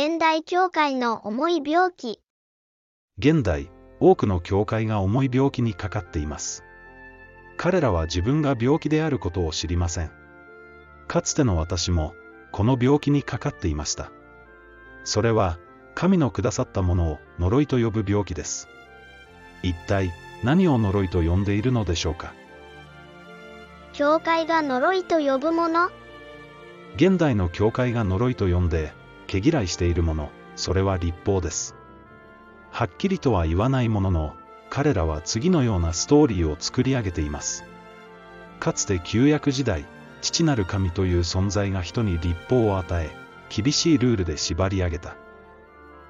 現代教会の重い病気。現代、多くの教会が重い病気にかかっています。彼らは自分が病気であることを知りません。かつての私も、この病気にかかっていました。それは、神のくださったものを呪いと呼ぶ病気です。一体、何を呪いと呼んでいるのでしょうか。教会が呪いと呼ぶもの？現代の教会が呪いと呼んで、毛嫌いしているもの、それは立法です。はっきりとは言わないものの、彼らは次のようなストーリーを作り上げています。かつて旧約時代、父なる神という存在が人に立法を与え、厳しいルールで縛り上げた。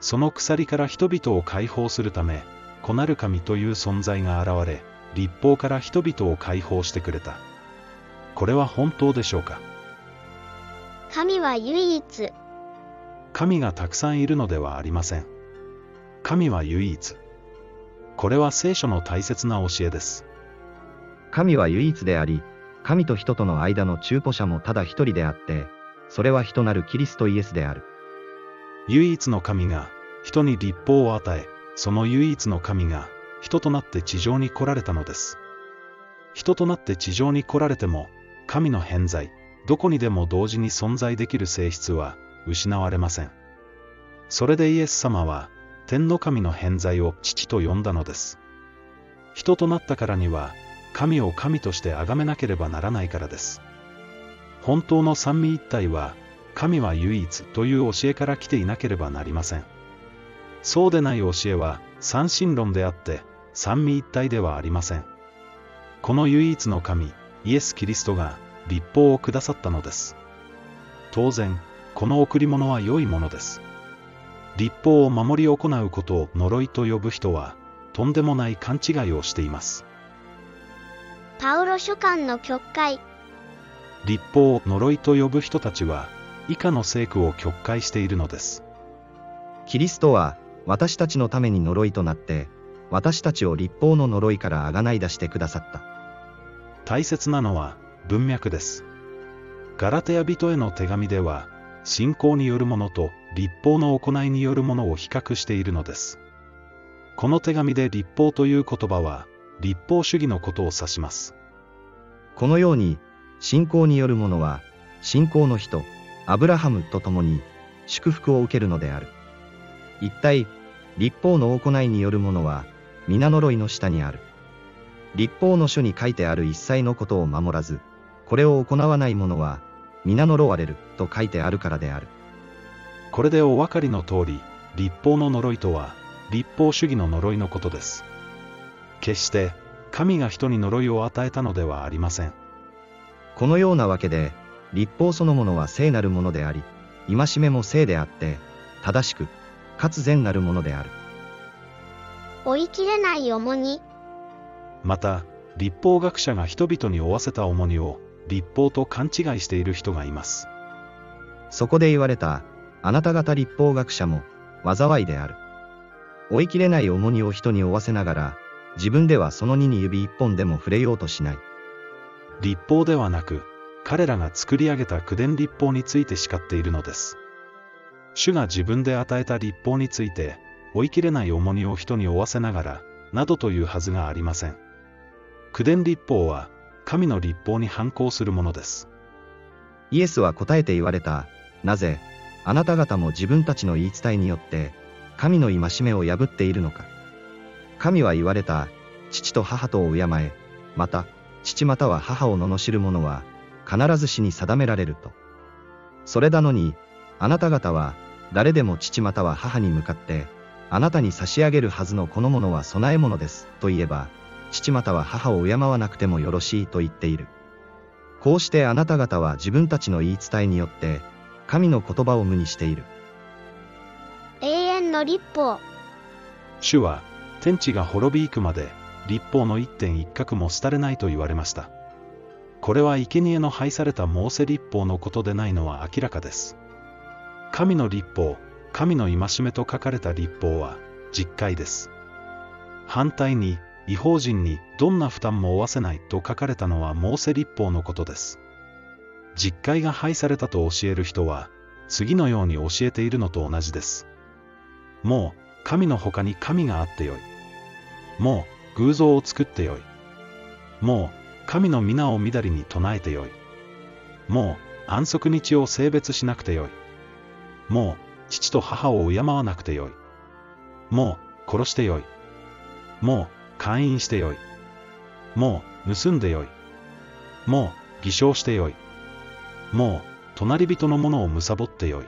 その鎖から人々を解放するため、子なる神という存在が現れ、立法から人々を解放してくれた。これは本当でしょうか？神は唯一。神がたくさんいるのではありません。神は唯一。これは聖書の大切な教えです。神は唯一であり、神と人との間の中古者もただ一人であって、それは人なるキリストイエスである。唯一の神が人に立法を与え、その唯一の神が人となって地上に来られたのです。人となって地上に来られても、神の偏在、どこにでも同時に存在できる性質は失われません。それでイエス様は、天の神の偏在を父と呼んだのです。人となったからには、神を神として崇めなければならないからです。本当の三位一体は、神は唯一という教えから来ていなければなりません。そうでない教えは三神論であって、三位一体ではありません。この唯一の神、イエス・キリストが立法をくださったのです。当然、この贈り物は良いものです。立法を守り行うことを呪いと呼ぶ人は、とんでもない勘違いをしています。パウロ書簡の曲解。立法を呪いと呼ぶ人たちは、以下の聖句を曲解しているのです。キリストは、私たちのために呪いとなって、私たちを立法の呪いからあがない出してくださった。大切なのは文脈です。ガラテヤ人への手紙では、信仰によるものと立法の行いによるものを比較しているのです。この手紙で立法という言葉は、立法主義のことを指します。このように、信仰によるものは、信仰の人、アブラハムと共に、祝福を受けるのである。一体、立法の行いによるものは、皆呪いの下にある。立法の書に書いてある一切のことを守らず、これを行わない者は、皆呪われると書いてあるからである。これでお分かりの通り、立法の呪いとは、立法主義の呪いのことです。決して、神が人に呪いを与えたのではありません。このようなわけで、立法そのものは聖なるものであり、戒めも聖であって、正しく、かつ善なるものである。追い切れない重荷。また、立法学者が人々に負わせた重荷を、立法と勘違いしている人がいます。そこで言われた、あなた方立法学者も、災いである。追い切れない重荷を人に負わせながら、自分ではその荷に指一本でも触れようとしない。立法ではなく、彼らが作り上げた口伝立法について叱っているのです。主が自分で与えた立法について、追い切れない重荷を人に負わせながら、などというはずがありません。口伝立法は、神の立法に反抗するものです。イエスは答えて言われた。なぜ、あなた方も自分たちの言い伝えによって、神の戒めを破っているのか。神は言われた。父と母とを敬え、また、父または母を罵る者は、必ず死に定められると。それなのに、あなた方は、誰でも父または母に向かって、あなたに差し上げるはずのこのものは供え物です、と言えば、父または母を敬わなくてもよろしいと言っている。こうしてあなた方は自分たちの言い伝えによって、神の言葉を無にしている。永遠の立法。主は、天地が滅び行くまで、立法の一点一角も廃れないと言われました。これは生贄の廃されたモーセ立法のことでないのは明らかです。神の立法、神の戒めと書かれた立法は、実戒です。反対に、違法人にどんな負担も負わせないと書かれたのはモーセ立法のことです。実戒が廃されたと教える人は、次のように教えているのと同じです。もう、神の他に神があってよい。もう、偶像を作ってよい。もう、神の皆をみだりに唱えてよい。もう、安息日を性別しなくてよい。もう、父と母を敬わなくてよい。もう、殺してよい。もう、会員してよい。もう、盗んでよい。もう、偽証してよい。もう、隣人のものを貪ってよい。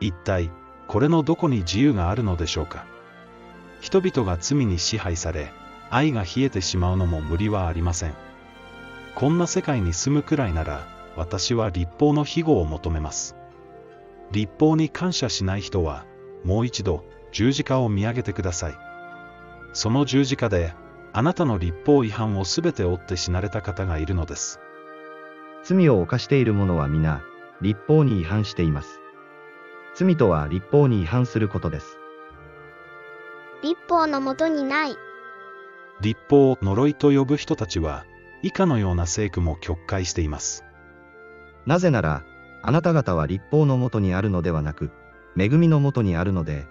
一体、これのどこに自由があるのでしょうか。人々が罪に支配され、愛が冷えてしまうのも無理はありません。こんな世界に住むくらいなら、私は立法の庇護を求めます。立法に感謝しない人は、もう一度、十字架を見上げてください。その十字架で、あなたの立法違反をすべて負って死なれた方がいるのです。罪を犯している者は皆、立法に違反しています。罪とは立法に違反することです。立法のもとにない。立法を呪いと呼ぶ人たちは、以下のような聖句も曲解しています。なぜなら、あなた方は立法のもとにあるのではなく、恵みのもとにあるので、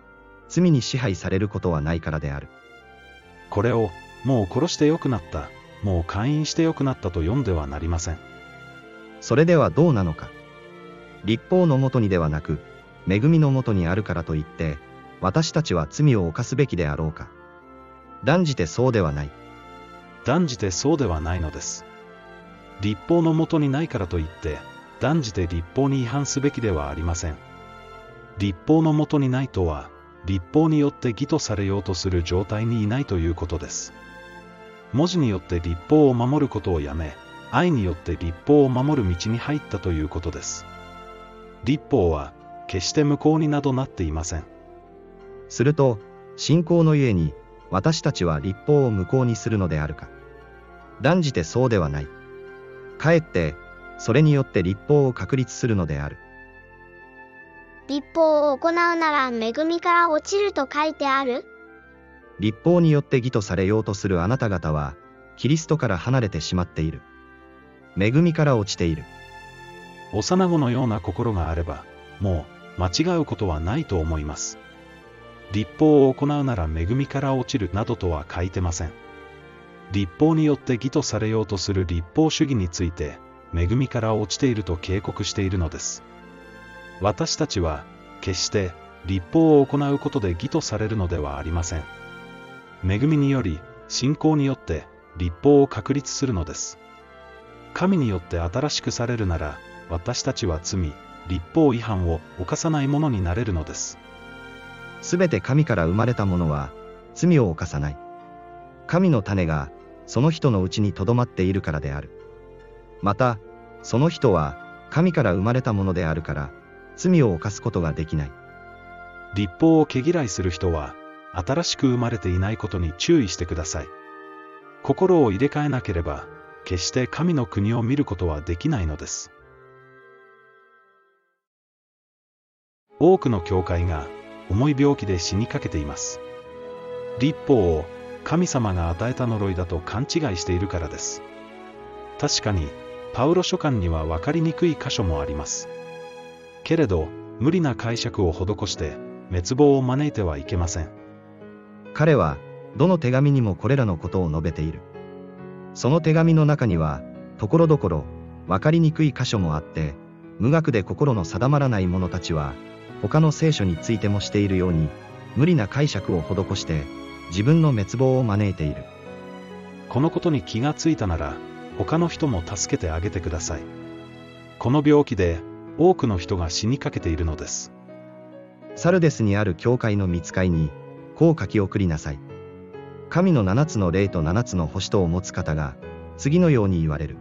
罪に支配されることはないからである。これを、もう殺してよくなった、もう会員してよくなったと読んではなりません。それではどうなのか。立法のもとにではなく、恵みのもとにあるからといって、私たちは罪を犯すべきであろうか。断じてそうではない。断じてそうではないのです。立法のもとにないからといって、断じて立法に違反すべきではありません。立法のもとにないとは、立法によって義とされようとする状態にいないということです。文字によって立法を守ることをやめ、愛によって立法を守る道に入ったということです。立法は、決して無効になどなっていません。すると、信仰のゆえに、私たちは立法を無効にするのであるか。断じてそうではない。かえって、それによって立法を確立するのである。立法を行うなら恵みから落ちると書いてある立法によって義とされようとするあなた方は、キリストから離れてしまっている。恵みから落ちている。幼子のような心があれば、もう間違うことはないと思います。立法を行うなら恵みから落ちるなどとは書いてません。立法によって義とされようとする立法主義について、恵みから落ちていると警告しているのです。私たちは、決して立法を行うことで義とされるのではありません。恵みにより、信仰によって立法を確立するのです。神によって新しくされるなら、私たちは罪、立法違反を犯さないものになれるのです。すべて神から生まれたものは、罪を犯さない。神の種が、その人のうちにとどまっているからである。また、その人は、神から生まれたものであるから、罪を犯すことができない。立法を毛嫌いする人は、新しく生まれていないことに注意してください。心を入れ替えなければ、決して神の国を見ることはできないのです。多くの教会が重い病気で死にかけています。立法を神様が与えた呪いだと勘違いしているからです。確かに、パウロ書簡には分かりにくい箇所もあります。けれど、無理な解釈を施して、滅亡を招いてはいけません。彼は、どの手紙にもこれらのことを述べている。その手紙の中には、ところどころ、分かりにくい箇所もあって、無学で心の定まらない者たちは、他の聖書についてもしているように、無理な解釈を施して、自分の滅亡を招いている。このことに気がついたなら、他の人も助けてあげてください。この病気で、多くの人が死にかけているのです。サルデスにある教会の見つかいに、こう書き送りなさい。神の七つの霊と七つの星とを持つ方が、次のように言われる。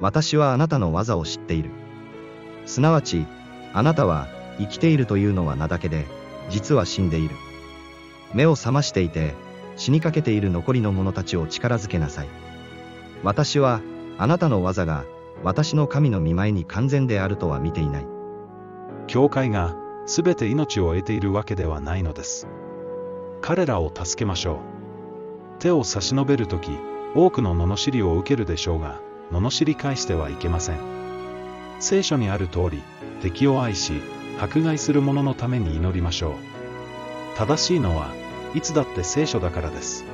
私はあなたの技を知っている。すなわち、あなたは、生きているというのは名だけで、実は死んでいる。目を覚ましていて、死にかけている残りの者たちを力づけなさい。私は、あなたの技が、私の神の見舞いに完全であるとは見ていない。教会が、すべて命を得ているわけではないのです。彼らを助けましょう。手を差し伸べるとき、多くの罵りを受けるでしょうが、罵り返してはいけません。聖書にある通り、敵を愛し、迫害する者のために祈りましょう。正しいのは、いつだって聖書だからです。